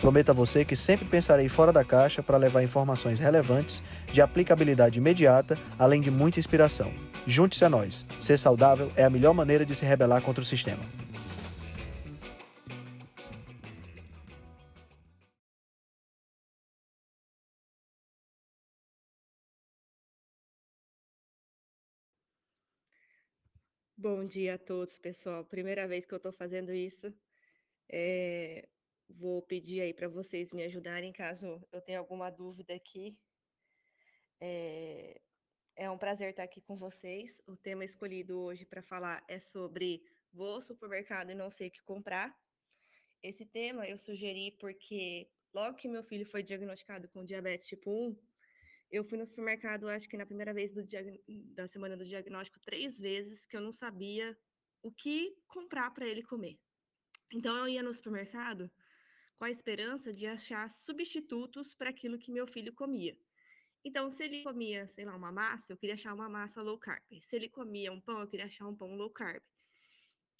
Prometo a você que sempre pensarei fora da caixa para levar informações relevantes, de aplicabilidade imediata, além de muita inspiração. Junte-se a nós. Ser saudável é a melhor maneira de se rebelar contra o sistema. Bom dia a todos, pessoal. Primeira vez que eu estou fazendo isso. É, Vou pedir aí para vocês me ajudarem caso eu tenha alguma dúvida aqui. É, é um prazer estar aqui com vocês. O tema escolhido hoje para falar é sobre vou ao supermercado e não sei o que comprar. Esse tema eu sugeri porque logo que meu filho foi diagnosticado com diabetes tipo 1, eu fui no supermercado, acho que na primeira vez do da semana do diagnóstico, três vezes que eu não sabia o que comprar para ele comer. Então eu ia no supermercado com a esperança de achar substitutos para aquilo que meu filho comia. Então, se ele comia, sei lá, uma massa, eu queria achar uma massa low carb. Se ele comia um pão, eu queria achar um pão low carb.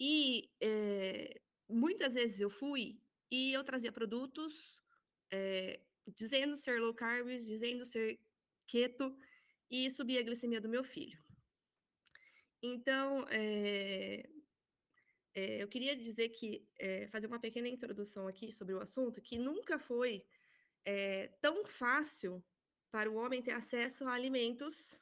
E é, muitas vezes eu fui e eu trazia produtos é, dizendo ser low carb, dizendo ser keto, e subia a glicemia do meu filho. Então, é, é, eu queria dizer que, é, fazer uma pequena introdução aqui sobre o assunto, que nunca foi é, tão fácil para o homem ter acesso a alimentos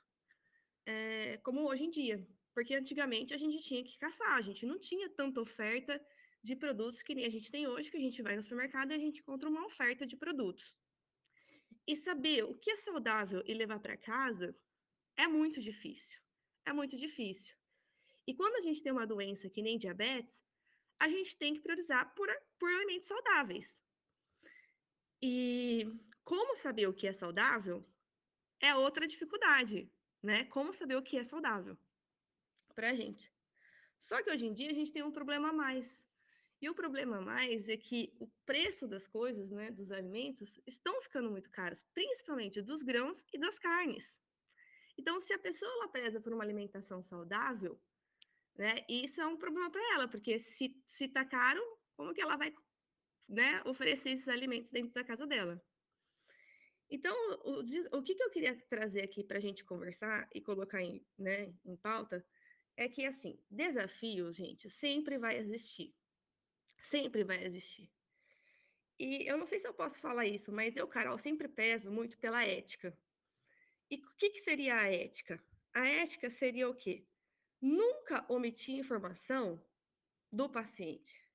como hoje em dia. Porque antigamente a gente tinha que caçar, a gente não tinha tanta oferta de produtos que nem a gente tem hoje, que a gente vai no supermercado e a gente encontra uma oferta de produtos. E saber o que é saudável e levar para casa é muito difícil. É muito difícil. E quando a gente tem uma doença que nem diabetes, a gente tem que priorizar por, por alimentos saudáveis. E como saber o que é saudável é outra dificuldade, né? Como saber o que é saudável para a gente. Só que hoje em dia a gente tem um problema a mais. E o problema a mais é que o preço das coisas, né, dos alimentos, estão ficando muito caros, principalmente dos grãos e das carnes. Então, se a pessoa ela preza por uma alimentação saudável, né? E isso é um problema para ela, porque se, se tá caro, como que ela vai né, oferecer esses alimentos dentro da casa dela? Então, o, o que, que eu queria trazer aqui para a gente conversar e colocar em, né, em pauta é que, assim, desafios, gente, sempre vai existir. Sempre vai existir. E eu não sei se eu posso falar isso, mas eu, Carol, sempre peso muito pela ética. E o que, que seria a ética? A ética seria o quê? Nunca omitir informação do paciente.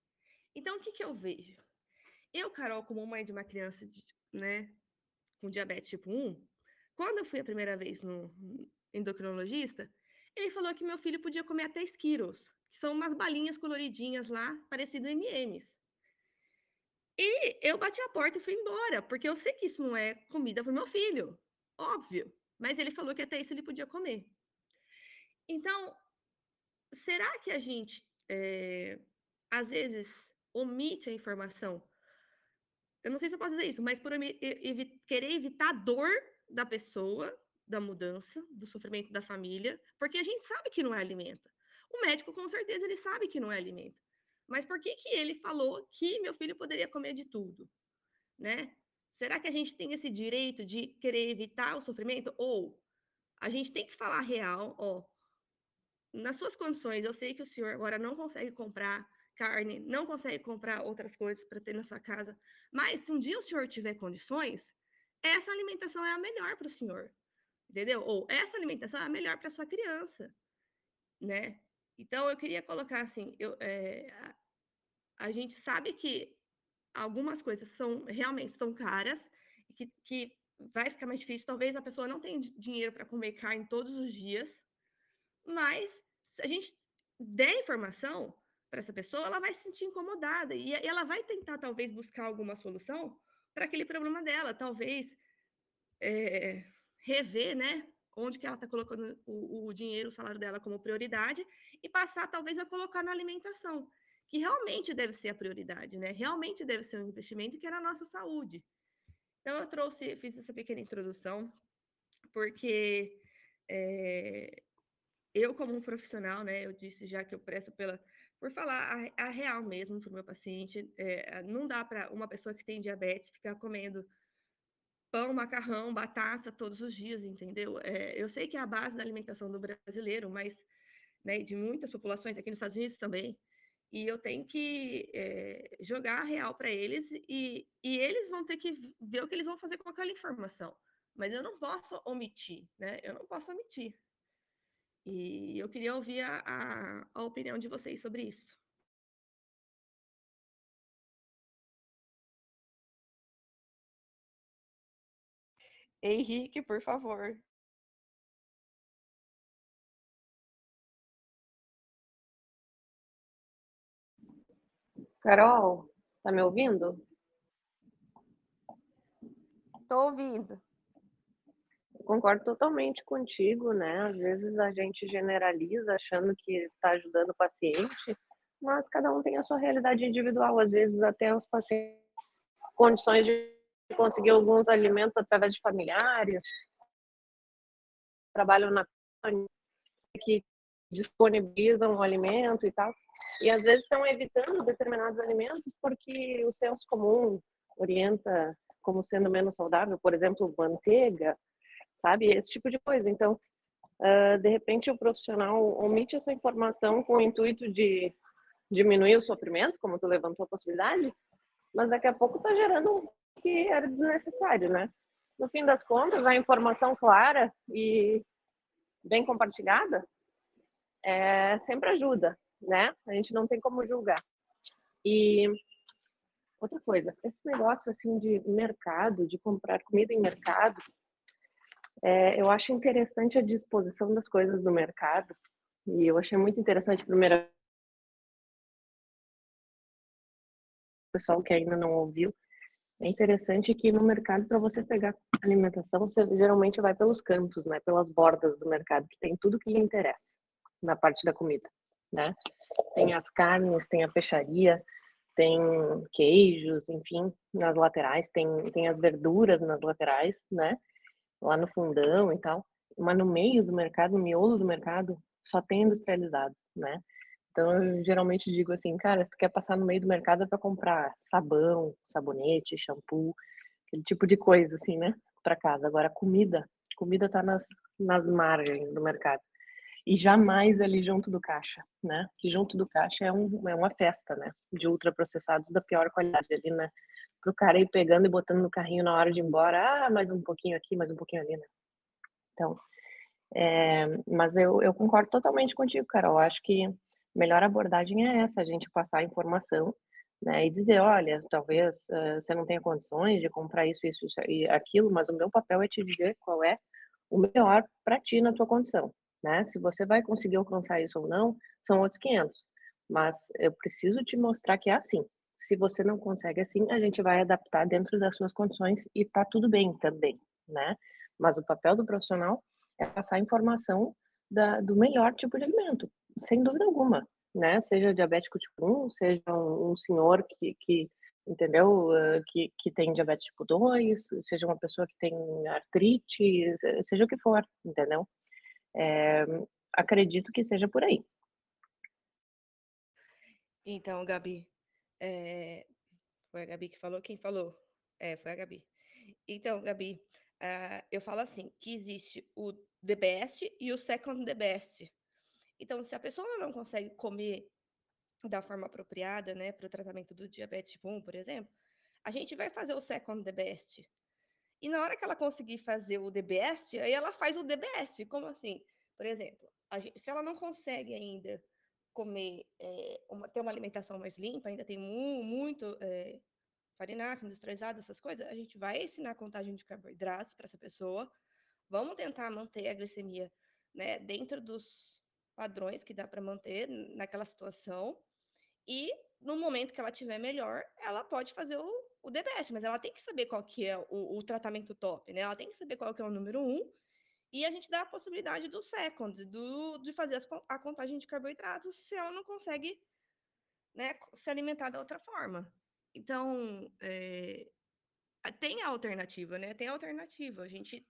Então, o que, que eu vejo? Eu, Carol, como mãe de uma criança de, né, com diabetes tipo 1, quando eu fui a primeira vez no endocrinologista, ele falou que meu filho podia comer até esquiros, que são umas balinhas coloridinhas lá, parecido M&M's. E eu bati a porta e fui embora, porque eu sei que isso não é comida para meu filho, óbvio. Mas ele falou que até isso ele podia comer. Então, será que a gente, é, às vezes, omite a informação? Eu não sei se eu posso dizer isso, mas por evi querer evitar a dor da pessoa, da mudança, do sofrimento da família, porque a gente sabe que não é alimento. O médico, com certeza, ele sabe que não é alimento. Mas por que, que ele falou que meu filho poderia comer de tudo? Né? Será que a gente tem esse direito de querer evitar o sofrimento? Ou a gente tem que falar real, ó, nas suas condições, eu sei que o senhor agora não consegue comprar carne, não consegue comprar outras coisas para ter na sua casa, mas se um dia o senhor tiver condições, essa alimentação é a melhor para o senhor, entendeu? Ou essa alimentação é a melhor para sua criança, né? Então eu queria colocar assim, eu, é, a, a, gente sabe que algumas coisas são realmente estão caras, que, que vai ficar mais difícil. Talvez a pessoa não tenha dinheiro para comer carne todos os dias, mas se a gente der informação para essa pessoa, ela vai se sentir incomodada e ela vai tentar, talvez, buscar alguma solução para aquele problema dela. Talvez é, rever, né? onde que ela está colocando o, o dinheiro, o salário dela como prioridade, e passar talvez a colocar na alimentação, que realmente deve ser a prioridade, né? Realmente deve ser um investimento que é na nossa saúde. Então, eu trouxe, fiz essa pequena introdução, porque é, eu, como um profissional, né, eu disse já que eu presto pela, por falar a, a real mesmo para o meu paciente, é, não dá para uma pessoa que tem diabetes ficar comendo pão, macarrão, batata todos os dias, entendeu? É, eu sei que é a base da alimentação do brasileiro, mas né, de muitas populações aqui nos Estados Unidos também, e eu tenho que é, jogar a real para eles e, e eles vão ter que ver o que eles vão fazer com aquela informação. Mas eu não posso omitir, né? Eu não posso omitir. E eu queria ouvir a, a, a opinião de vocês sobre isso. Henrique, por favor. Carol, tá me ouvindo? Tô ouvindo. Concordo totalmente contigo, né? Às vezes a gente generaliza achando que está ajudando o paciente, mas cada um tem a sua realidade individual. Às vezes até os pacientes condições de conseguir alguns alimentos através de familiares, trabalham na que disponibilizam o alimento e tal. E às vezes estão evitando determinados alimentos porque o senso comum orienta como sendo menos saudável, por exemplo, manteiga, sabe? Esse tipo de coisa. Então, uh, de repente, o profissional omite essa informação com o intuito de diminuir o sofrimento, como tu levantou a possibilidade, mas daqui a pouco está gerando um que era desnecessário, né? No fim das contas, a informação clara e bem compartilhada é, sempre ajuda, né? A gente não tem como julgar. E outra coisa, esse negócio assim de mercado, de comprar comida em mercado, é, eu acho interessante a disposição das coisas do mercado. E eu achei muito interessante, primeira pessoal que ainda não ouviu, é interessante que no mercado, para você pegar alimentação, você geralmente vai pelos cantos, né? Pelas bordas do mercado, que tem tudo que lhe interessa na parte da comida, né? Tem as carnes, tem a peixaria, tem queijos, enfim, nas laterais, tem, tem as verduras nas laterais, né? Lá no fundão e tal. Mas no meio do mercado, no miolo do mercado, só tem industrializados, né? Então, eu geralmente digo assim, cara, se tu quer passar no meio do mercado é para comprar sabão, sabonete, shampoo, aquele tipo de coisa, assim, né? Para casa. Agora, comida, comida tá nas, nas margens do mercado. E jamais ali junto do caixa, né? Que junto do caixa é, um, é uma festa, né? De ultraprocessados da pior qualidade ali, né? Pro cara ir pegando e botando no carrinho na hora de ir embora, ah, mais um pouquinho aqui, mais um pouquinho ali, né? Então, é, mas eu, eu concordo totalmente contigo, Carol. Acho que melhor abordagem é essa, a gente passar a informação, né, e dizer, olha, talvez uh, você não tenha condições de comprar isso, isso, isso e aquilo, mas o meu papel é te dizer qual é o melhor para ti na tua condição, né? Se você vai conseguir alcançar isso ou não, são outros 500, mas eu preciso te mostrar que é assim. Se você não consegue assim, a gente vai adaptar dentro das suas condições e tá tudo bem também, né? Mas o papel do profissional é passar a informação da, do melhor tipo de alimento, sem dúvida alguma, né? Seja diabético tipo 1, seja um, um senhor que, que entendeu? Que, que tem diabetes tipo 2, seja uma pessoa que tem artrite, seja o que for, entendeu? É, acredito que seja por aí. Então, Gabi, é... foi a Gabi que falou? Quem falou? É, foi a Gabi. Então, Gabi, uh, eu falo assim, que existe o the best e o second the best. Então, se a pessoa não consegue comer da forma apropriada, né, para o tratamento do diabetes tipo 1, por exemplo, a gente vai fazer o second the best. E na hora que ela conseguir fazer o the best, aí ela faz o the best. Como assim? Por exemplo, gente, se ela não consegue ainda comer, é, uma, ter uma alimentação mais limpa, ainda tem mu muito é, farináceo, industrializado, essas coisas, a gente vai ensinar a contagem de carboidratos para essa pessoa. Vamos tentar manter a glicemia né, dentro dos padrões que dá para manter naquela situação. E no momento que ela tiver melhor, ela pode fazer o, o DBS, mas ela tem que saber qual que é o, o, tratamento top, né? Ela tem que saber qual que é o número um E a gente dá a possibilidade do second, do, de fazer as, a contagem de carboidratos se ela não consegue né, se alimentar da outra forma. Então, é, tem a alternativa, né? Tem a alternativa. A gente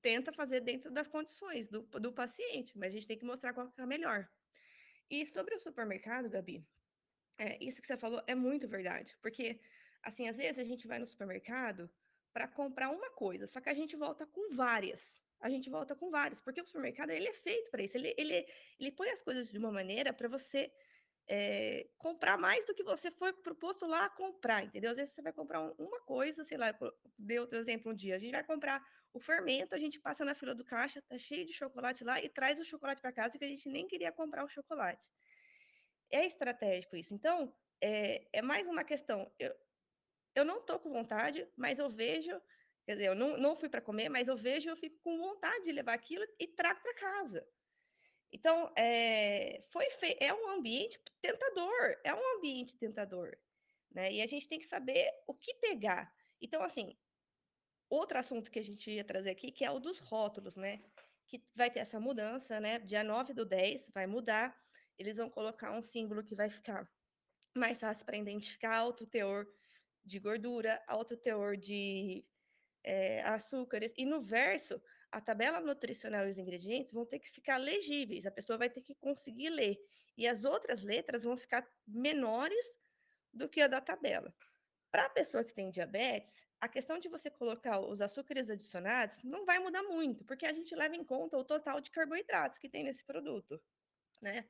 tenta fazer dentro das condições do, do paciente, mas a gente tem que mostrar qual que é a melhor. E sobre o supermercado, Gabi, é, isso que você falou é muito verdade, porque, assim, às vezes a gente vai no supermercado para comprar uma coisa, só que a gente volta com várias. A gente volta com várias, porque o supermercado ele é feito para isso. Ele, ele, ele põe as coisas de uma maneira para você é, comprar mais do que você foi proposto lá comprar, entendeu? Às vezes você vai comprar uma coisa, sei lá, deu o exemplo um dia, a gente vai comprar o fermento, a gente passa na fila do caixa, tá cheio de chocolate lá e traz o chocolate para casa que a gente nem queria comprar o chocolate. É estratégico isso. Então, é, é mais uma questão. Eu, eu não tô com vontade, mas eu vejo, quer dizer, eu não, não fui para comer, mas eu vejo, eu fico com vontade de levar aquilo e trago para casa. Então, é, foi fe... é um ambiente tentador, é um ambiente tentador, né? E a gente tem que saber o que pegar. Então, assim, outro assunto que a gente ia trazer aqui, que é o dos rótulos, né? Que vai ter essa mudança, né? Dia 9 do 10 vai mudar, eles vão colocar um símbolo que vai ficar mais fácil para identificar alto teor de gordura, alto teor de é, açúcares, e no verso a tabela nutricional e os ingredientes vão ter que ficar legíveis, a pessoa vai ter que conseguir ler. E as outras letras vão ficar menores do que a da tabela. Para a pessoa que tem diabetes, a questão de você colocar os açúcares adicionados não vai mudar muito, porque a gente leva em conta o total de carboidratos que tem nesse produto, né?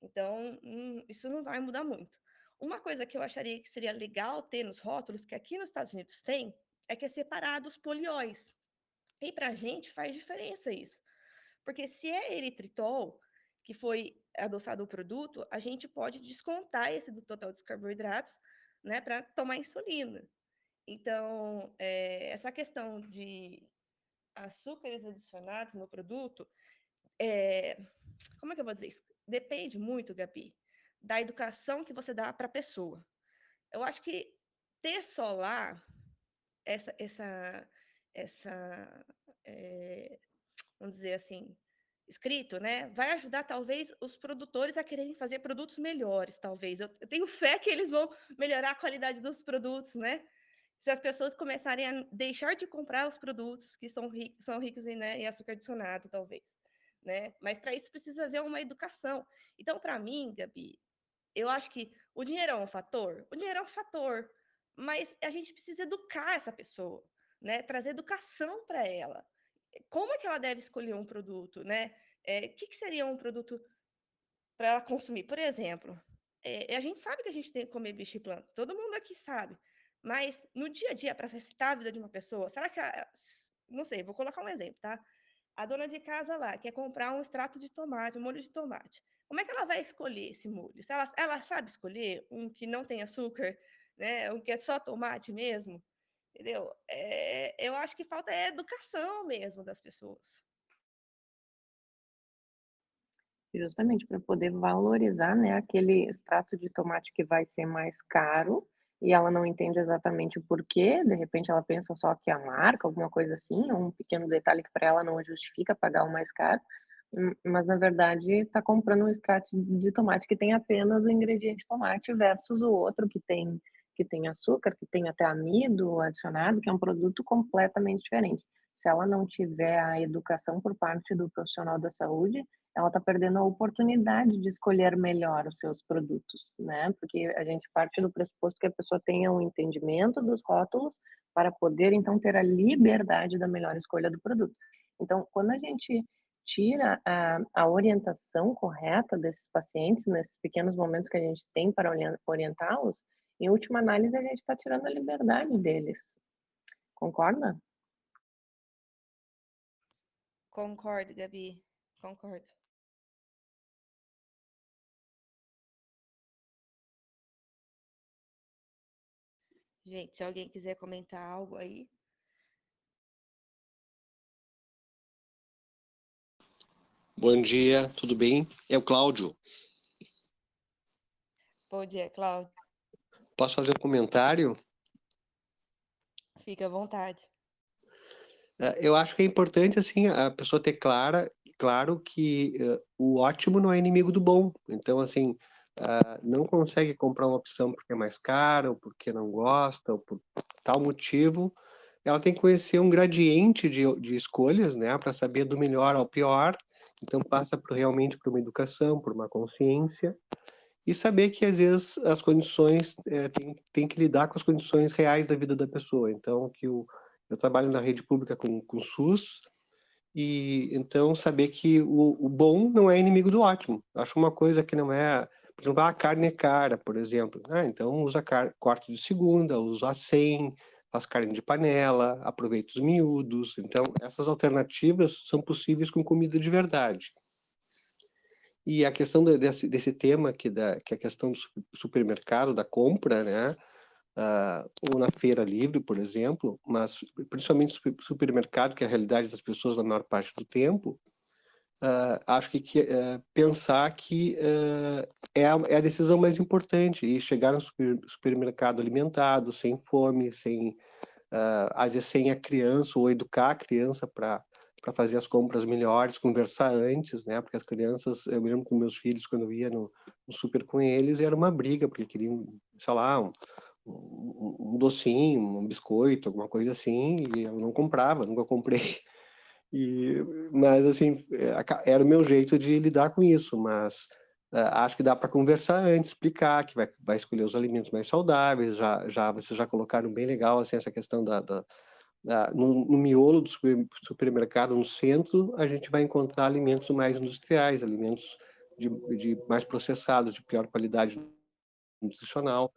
Então, hum, isso não vai mudar muito. Uma coisa que eu acharia que seria legal ter nos rótulos, que aqui nos Estados Unidos tem, é que é separado os polióis. E para a gente faz diferença isso. Porque se é eritritol, que foi adoçado o produto, a gente pode descontar esse do total dos carboidratos, né, para tomar insulina. Então, é, essa questão de açúcares adicionados no produto, é, como é que eu vou dizer isso? Depende muito, Gabi, da educação que você dá para a pessoa. Eu acho que ter só lá essa, essa essa, é, vamos dizer assim, escrito, né? Vai ajudar talvez os produtores a quererem fazer produtos melhores, talvez. Eu, eu tenho fé que eles vão melhorar a qualidade dos produtos, né? Se as pessoas começarem a deixar de comprar os produtos que são, ri são ricos em, né, em açúcar adicionado, talvez, né? Mas para isso precisa haver uma educação. Então, para mim, Gabi, eu acho que o dinheiro é um fator. O dinheiro é um fator, mas a gente precisa educar essa pessoa né? Trazer educação para ela. Como é que ela deve escolher um produto, né? O é, que, que, seria um produto para ela consumir? Por exemplo, é, a gente sabe que a gente tem que comer bicho e planta, todo mundo aqui sabe. Mas no dia a dia, para facilitar a vida de uma pessoa, será que. A, não sei, vou colocar um exemplo, tá? A dona de casa lá quer comprar um extrato de tomate, um molho de tomate. Como é que ela vai escolher esse molho? Ela, ela sabe escolher um que não tem açúcar, né? Um que é só tomate mesmo? Entendeu? É, eu acho que falta é educação mesmo das pessoas. Justamente para poder valorizar, né, aquele extrato de tomate que vai ser mais caro e ela não entende exatamente o porquê, de repente ela pensa só que é a marca, alguma coisa assim, um pequeno detalhe que para ela não justifica pagar o mais caro, hum, mas na verdade está comprando um extrato de tomate que tem apenas o ingrediente tomate versus o outro que tem que tem açúcar, que tem até amido adicionado, que é um produto completamente diferente. Se ela não tiver a educação por parte do profissional da saúde, ela está perdendo a oportunidade de escolher melhor os seus produtos, né? Porque a gente parte do pressuposto que a pessoa tenha um entendimento dos rótulos para poder então ter a liberdade da melhor escolha do produto. Então, quando a gente tira a, a orientação correta desses pacientes nesses pequenos momentos que a gente tem para orientá-los, em última análise, a gente está tirando a liberdade deles. Concorda? Concordo, Gabi. Concordo. Gente, se alguém quiser comentar algo aí. Bom dia, tudo bem? É o Cláudio. Bom dia, Cláudio. Posso fazer um comentário? Fique à vontade. É, eu acho que é importante, assim, a pessoa ter clara, claro que uh, o ótimo não é inimigo do bom. Então, assim, uh, não consegue comprar uma opção porque é mais cara, ou porque não gosta, ou por tal motivo, ela tem que conhecer um gradiente de, de escolhas, né, para saber do melhor ao pior. Então, passa por, realmente por uma educação, por uma consciência, e saber que às vezes as condições é, tem, tem que lidar com as condições reais da vida da pessoa. Então, que o eu trabalho na rede pública com, com SUS, e então saber que o, o, bom não é inimigo do ótimo. Acho uma coisa que não é, por exemplo, a carne é cara, por exemplo. Ah, então usa car corte de segunda, usa 100, faz carne de panela, aproveita os miúdos. Então essas alternativas são possíveis com comida de verdade. E a questão desse, desse tema que, da, que é a questão do supermercado, da compra, né? uh, ou na feira livre, por exemplo, mas principalmente supermercado, que é a realidade das pessoas na maior parte do tempo, uh, acho que, uh, pensar que é a, é, a, decisão mais importante e chegar no super, supermercado alimentado, sem fome, sem às vezes sem a criança ou educar a criança para para fazer as compras melhores, conversar antes, né? Porque as crianças, eu me lembro com meus filhos, quando eu ia no, no super com eles, era uma briga, porque queriam, sei lá, um, um, docinho, um biscoito, alguma coisa assim, e eu não comprava, nunca comprei. E, mas assim, é, era o meu jeito de lidar com isso, mas uh, acho que dá para conversar antes, explicar que vai, vai escolher os alimentos mais saudáveis, já, já vocês já colocaram bem legal assim, essa questão da, da, da no, no, miolo do super, supermercado, no centro, a gente vai encontrar alimentos mais industriais, alimentos de, de mais processados, de pior qualidade nutricional.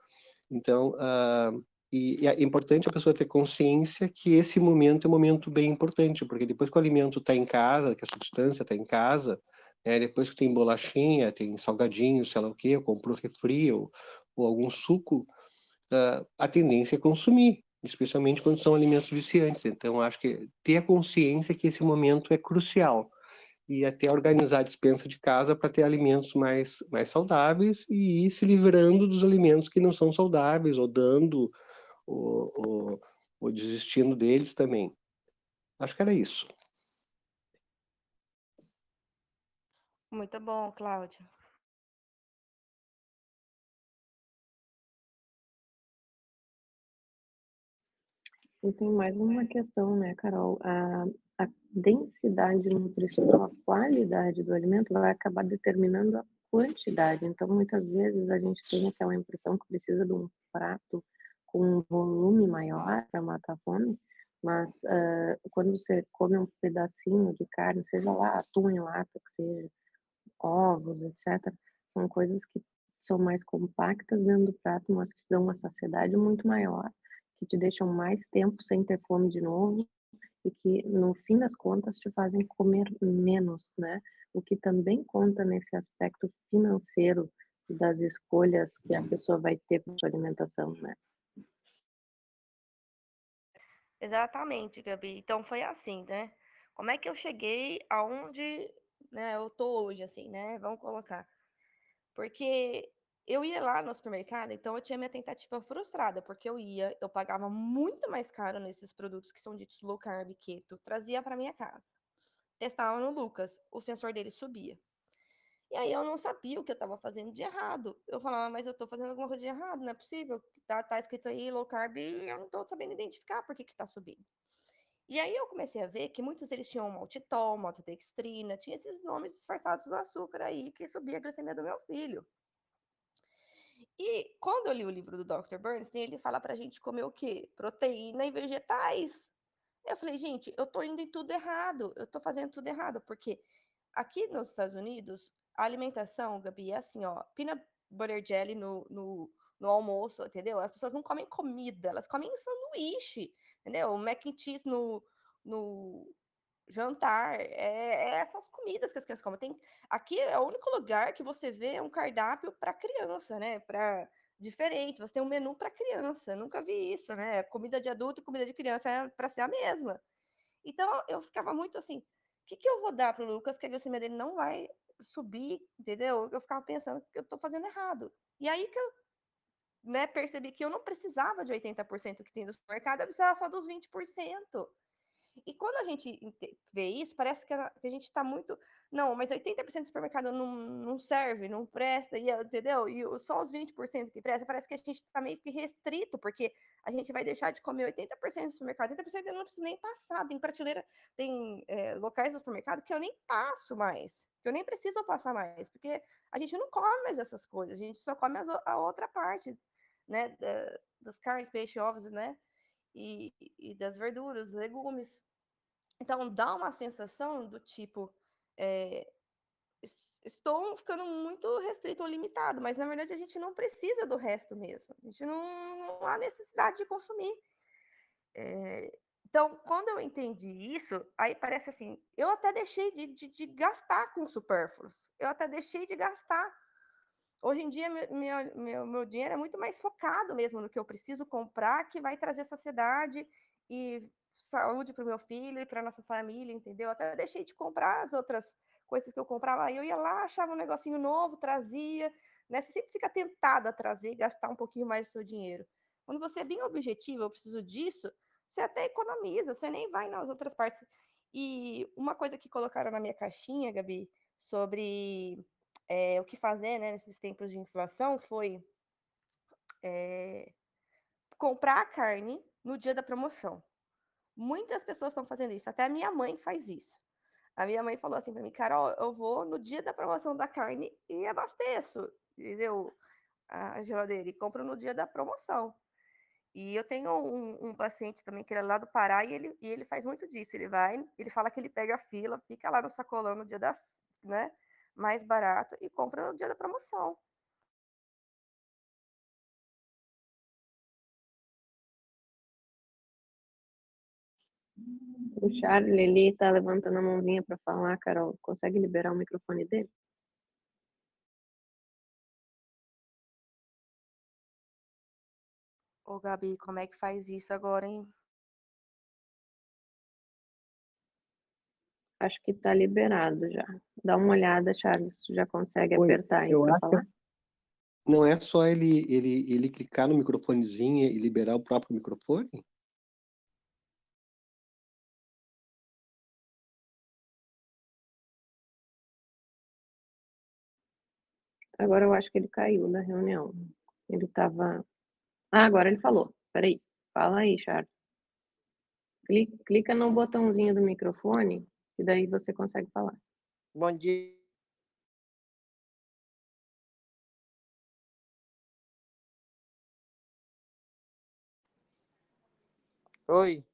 Então, uh, e, e, é importante a pessoa ter consciência que esse momento é um momento bem importante, porque depois que o alimento está em casa, que a substância está em casa, né, depois que tem bolachinha, tem salgadinho, sei lá o quê, comprou refri ou, ou algum suco, uh, a tendência é consumir, especialmente quando são alimentos viciantes. Então, acho que ter a consciência que esse momento é crucial e até organizar a dispensa de casa para ter alimentos mais, mais saudáveis e ir se livrando dos alimentos que não são saudáveis, ou dando, ou, desistindo deles também. Acho que era isso. Muito bom, Cláudia. E tem mais uma questão, né, Carol? A, a densidade nutricional, a qualidade do alimento vai acabar determinando a quantidade. Então, muitas vezes a gente tem aquela impressão que precisa de um prato com um volume maior para matar a fome, mas uh, quando você come um pedacinho de carne, seja lá atum em lata, que seja ovos, etc., são coisas que são mais compactas dentro do prato, mas que dão uma saciedade muito maior, que te deixam mais tempo sem ter fome de novo e que, no fim das contas, te fazem comer menos, né? O que também conta nesse aspecto financeiro das escolhas que a pessoa vai ter para sua alimentação, né? Exatamente, Gabi. Então foi assim, né? Como é que eu cheguei aonde né, eu tô hoje, assim, né? Vamos colocar. Porque eu ia lá no supermercado, então eu tinha minha tentativa frustrada, porque eu ia, eu pagava muito mais caro nesses produtos que são ditos low carb, keto, trazia para minha casa. Testava no Lucas, o sensor dele subia. E aí eu não sabia o que eu estava fazendo de errado. Eu falava, mas eu estou fazendo alguma coisa de errado, não é possível. Tá, tá escrito aí low carb e eu não estou sabendo identificar por que está subindo. E aí eu comecei a ver que muitos deles tinham maltitol, maltodextrina, tinha esses nomes disfarçados do açúcar aí que subia a glicemia do meu filho. E quando eu li o livro do Dr. Bernstein, ele fala pra gente comer o quê? Proteína e vegetais. Eu falei, gente, eu tô indo em tudo errado, eu tô fazendo tudo errado, porque aqui nos Estados Unidos, a alimentação, Gabi, é assim, ó, peanut butter jelly no, no, no almoço, entendeu? As pessoas não comem comida, elas comem sanduíche, entendeu? O mac and cheese no, no, jantar, é, é, essas comidas que as crianças comem. Tem, aqui é o único lugar que você vê um cardápio para criança, né? Para diferente, você tem um menu para criança. Nunca vi isso, né? Comida de adulto e comida de criança é para ser a mesma. Então eu ficava muito assim, o que, que eu vou dar para o Lucas que a glicemia dele não vai subir, entendeu? Eu ficava pensando que eu estou fazendo errado. E aí que eu né, percebi que eu não precisava de 80% que tem no supermercado, eu precisava só dos 20%. E quando a gente vê isso, parece que a, que a gente está muito. Não, mas 80% do supermercado não, não serve, não presta, e, entendeu? E só os 20% que presta, parece que a gente está meio que restrito, porque a gente vai deixar de comer 80% do supermercado, 80% eu não preciso nem passar. Tem prateleira, tem é, locais do supermercado que eu nem passo mais, que eu nem preciso passar mais, porque a gente não come mais essas coisas, a gente só come as, a outra parte, né? Da, das carnes, peixe, ovos, né? E, e das verduras, legumes. Então, dá uma sensação do tipo, é, estou ficando muito restrito ou limitado, mas na verdade a gente não precisa do resto mesmo. A gente não, não há necessidade de consumir. É, então, quando eu entendi isso, aí parece assim, eu até deixei de, de, de, gastar com supérfluos, eu até deixei de gastar. Hoje em dia, meu, meu, meu dinheiro é muito mais focado mesmo no que eu preciso comprar, que vai trazer saciedade e saúde para o meu filho e para nossa família, entendeu? Até deixei de comprar as outras coisas que eu comprava. Aí eu ia lá, achava um negocinho novo, trazia. Né? Você sempre fica tentada a trazer gastar um pouquinho mais do seu dinheiro. Quando você é bem objetivo, eu preciso disso, você até economiza, você nem vai nas outras partes. E uma coisa que colocaram na minha caixinha, Gabi, sobre é, o que fazer né, nesses tempos de inflação foi é, comprar a carne no dia da promoção. Muitas pessoas estão fazendo isso, até a minha mãe faz isso. A minha mãe falou assim para mim, Carol, eu vou no dia da promoção da carne e abasteço, entendeu? A geladeira e compro no dia da promoção. E eu tenho um, um, paciente também que ele é lá do Pará e ele, e ele faz muito disso. Ele vai, ele fala que ele pega a fila, fica lá no sacolão no dia da, né, mais barato e compra no dia da promoção. O Charlie, ele tá levantando a mãozinha para falar, Carol. Consegue liberar o microfone dele? Ô, Gabi, como é que faz isso agora, hein? Acho que tá liberado já. Dá uma olhada, Charles, já consegue Oi, apertar aí para falar? Não é só ele, ele, ele clicar no microfonezinho e liberar o próprio microfone? Agora eu acho que ele caiu da reunião. Ele estava. Ah, agora ele falou. Peraí. Fala aí, Charles. Clica no botãozinho do microfone e daí você consegue falar. Bom dia. Oi.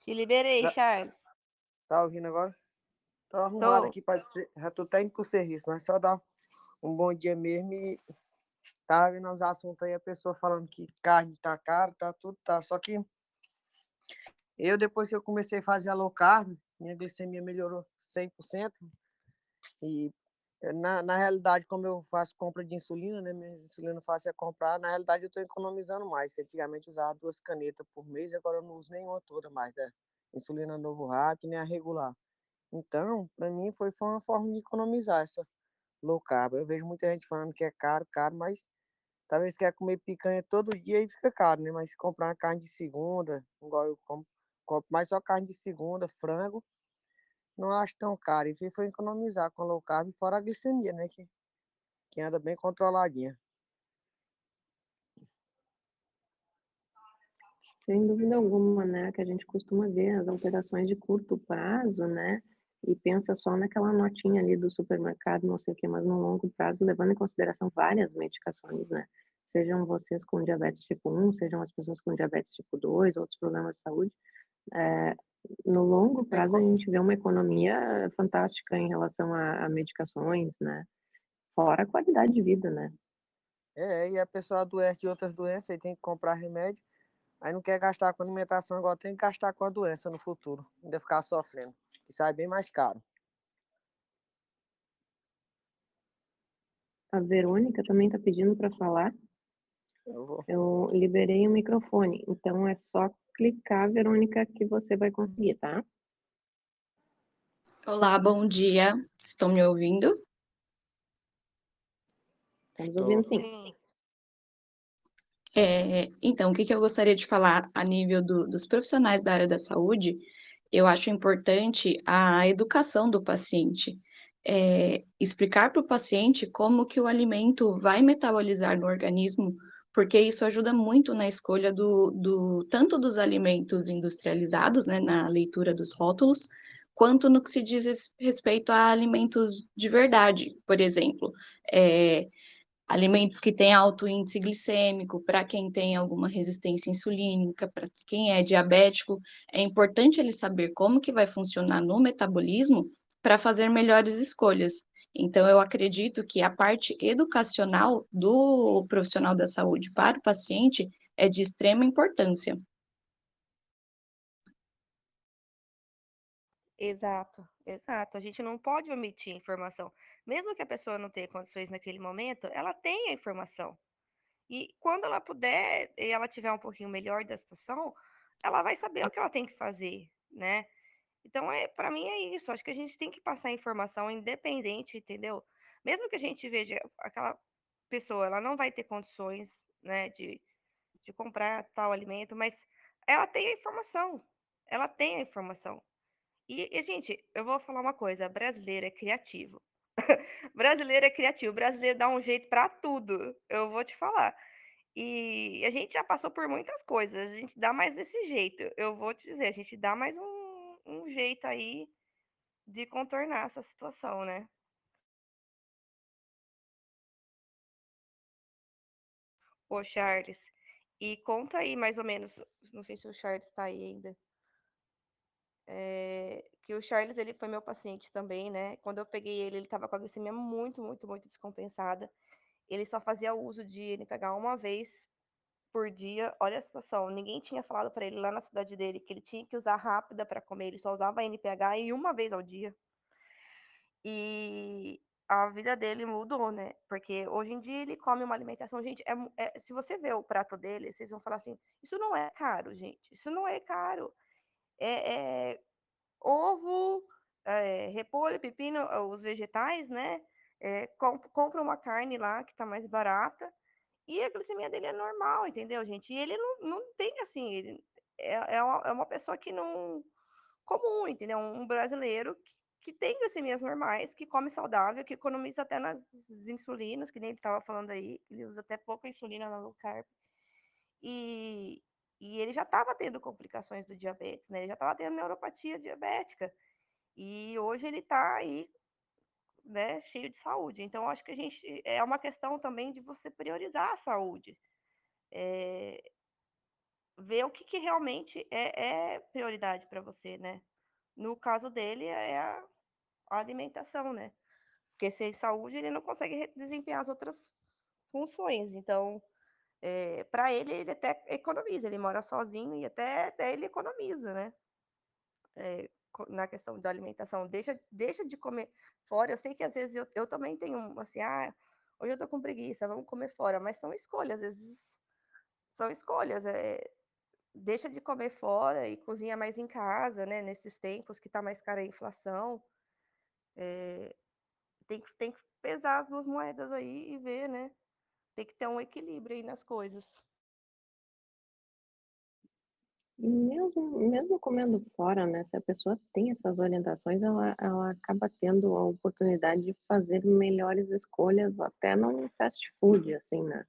Te liberei, tá, Charles. Tá ouvindo agora? Tô arrumado Tô. aqui, ser. Já tô até indo pro serviço, mas só dá um bom dia mesmo e tava vendo os assuntos aí, a pessoa falando que carne tá caro, tá tudo, tá. Só que eu, depois que eu comecei a fazer a low carb, minha glicemia melhorou 100%. E eh, na, na realidade, como eu faço compra de insulina, né? Minha insulina fácil é comprar, na realidade eu estou economizando mais. Que antigamente usava duas canetas por mês, agora eu não uso nenhuma toda mais, né? Insulina novo rápido, nem a regular. Então, para mim foi, foi uma forma de economizar essa low carb. Eu vejo muita gente falando que é caro, caro, mas talvez quer comer picanha todo dia e fica caro, né? Mas comprar uma carne de segunda, igual eu compro, compro mais só carne de segunda, frango, não acho tão caro. E foi economizar com low carb, fora a glicemia, né? Que, que anda bem controladinha. Sem dúvida alguma, né? Que a gente costuma ver as alterações de curto prazo, né? e pensa só naquela notinha ali do supermercado, não sei o que, mas no longo prazo, levando em consideração várias medicações, né? Sejam vocês com diabetes tipo 1, sejam as pessoas com diabetes tipo 2, outros problemas de saúde, é, no longo prazo a gente vê uma economia fantástica em relação a, a medicações, né? Fora a qualidade de vida, né? É, e a pessoa adoece de outras doenças e tem que comprar remédio, aí não quer gastar com alimentação, agora tem que gastar com a doença no futuro, ainda ficar sofrendo que sai bem mais caro. A Verônica também está pedindo para falar. Eu, vou. Eu liberei o microfone, então é só clicar, Verônica, que você vai conseguir, tá? Olá, bom dia. Estão me ouvindo? Estamos ouvindo sim. É, então, o que, que eu gostaria de falar a nível do, dos profissionais da área da saúde? Eu acho importante a educação do paciente. É, explicar para o paciente como que o alimento vai metabolizar no organismo, porque isso ajuda muito na escolha do, do tanto dos alimentos industrializados, né, na leitura dos rótulos, quanto no que se diz respeito a alimentos de verdade, por exemplo. É, alimentos que têm alto índice glicêmico, para quem tem alguma resistência insulínica, para quem é diabético, é importante ele saber como que vai funcionar no metabolismo para fazer melhores escolhas. Então, eu acredito que a parte educacional do profissional da saúde para o paciente é de extrema importância. Exato, exato. A gente não pode omitir informação. Mesmo que a pessoa não tenha condições naquele momento, ela tem a informação. E quando ela puder e ela tiver um pouquinho melhor da situação, ela vai saber o que ela tem que fazer, né? Então, é, para mim é isso. Acho que a gente tem que passar informação independente, entendeu? Mesmo que a gente veja aquela pessoa, ela não vai ter condições, né, de, de comprar tal alimento, mas ela tem a informação. Ela tem a informação. E, e, gente, eu vou falar uma coisa: brasileiro é criativo. brasileiro é criativo, brasileiro dá um jeito para tudo. Eu vou te falar. E a gente já passou por muitas coisas, a gente dá mais desse jeito. Eu vou te dizer, a gente dá mais um, um jeito aí de contornar essa situação, né? Ô, Charles, e conta aí mais ou menos, não sei se o Charles está aí ainda. É, que o Charles, ele foi meu paciente também, né? Quando eu peguei ele, ele estava com a glicemia muito, muito, muito descompensada. Ele só fazia uso de pegar uma vez por dia. Olha a situação, ninguém tinha falado para ele lá na cidade dele que ele tinha que usar rápida para comer, ele só usava NPH e uma vez ao dia. E a vida dele mudou, né? Porque hoje em dia ele come uma alimentação, gente, é, é, se você ver o prato dele, vocês vão falar assim, isso não é caro, gente, isso não é caro é, é ovo, é, repolho, pepino, os vegetais, né? É, comp compra uma carne lá que tá mais barata e a glicemia dele é normal, entendeu, gente? E ele não, não tem assim, ele é, é, uma, é uma pessoa que não. comum, entendeu? Um brasileiro que, que tem glicemias normais, que come saudável, que economiza até nas insulinas, que nem ele estava falando aí, ele usa até pouca insulina na low carb. E, e ele já estava tendo complicações do diabetes, né? Ele já estava tendo neuropatia diabética. E hoje ele está aí, né, cheio de saúde. Então, acho que a gente é uma questão também de você priorizar a saúde. É, ver o que, que realmente é, é prioridade para você, né? No caso dele, é a, a alimentação, né? Porque sem saúde ele não consegue desempenhar as outras funções. Então, é, eh, para ele, ele até economiza, ele mora sozinho e até, até ele economiza, né? É, na questão da alimentação, deixa, deixa de comer fora. Eu sei que às vezes eu, eu também tenho assim, ah, hoje eu tô com preguiça, vamos comer fora, mas são escolhas, às vezes são escolhas. É, deixa de comer fora e cozinha mais em casa, né? Nesses tempos que tá mais cara a inflação. É, tem, que, tem que pesar as duas moedas aí e ver, né? Tem que ter um equilíbrio aí nas coisas. Mesmo, mesmo comendo fora, né? Se a pessoa tem essas orientações, ela, ela acaba tendo a oportunidade de fazer melhores escolhas até no fast food, assim, né?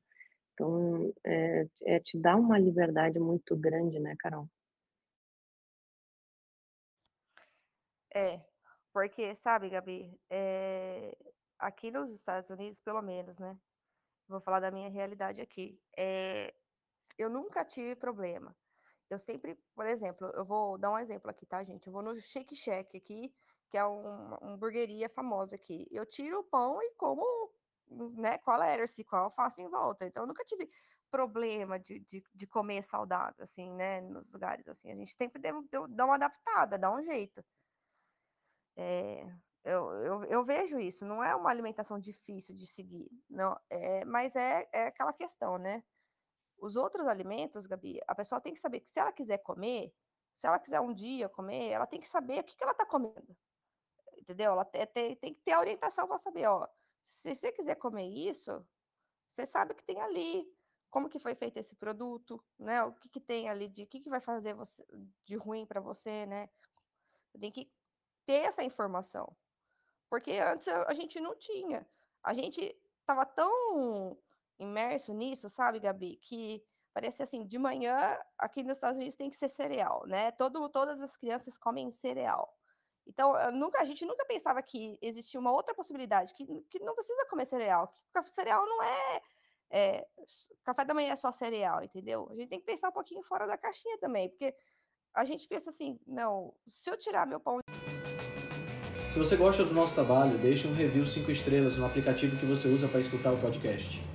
Então, é, é te dá uma liberdade muito grande, né, Carol? É, porque, sabe, Gabi, é, aqui nos Estados Unidos, pelo menos, né? Vou falar da minha realidade aqui. É, eu nunca tive problema. Eu sempre, por exemplo, eu vou dar um exemplo aqui, tá, gente? Eu vou no Shake Shack aqui, que é uma um hamburgueria famosa aqui. Eu tiro o pão e como, né, qual se qual faço em volta. Então, eu nunca tive problema de, de, de, comer saudável, assim, né, nos lugares, assim. A gente sempre deve dar uma adaptada, dar um jeito. É, eu, eu, eu, vejo isso, não é uma alimentação difícil de seguir, não, é, mas é, é aquela questão, né? Os outros alimentos, Gabi, a pessoa tem que saber que se ela quiser comer, se ela quiser um dia comer, ela tem que saber o que, que ela está comendo, entendeu? Ela tem, tem, tem que ter a orientação para saber, ó, se você quiser comer isso, você sabe que tem ali, como que foi feito esse produto, né? O que, que tem ali de, o que, que vai fazer você, de ruim para você, né? Tem que ter essa informação, porque antes a gente não tinha. A gente estava tão imerso nisso, sabe, Gabi, que Parece assim, de manhã, aqui nos Estados Unidos tem que ser cereal, né? Todo, todas as crianças comem cereal. Então, nunca, a gente nunca pensava que existia uma outra possibilidade, que, que não precisa comer cereal, que cereal não é, é, Café da manhã é só cereal, entendeu? A gente tem que pensar um pouquinho fora da caixinha também, porque a gente pensa assim, não, se eu tirar meu pão. Se você gosta do nosso trabalho, deixe um review 5 estrelas no aplicativo que você usa para escutar o podcast.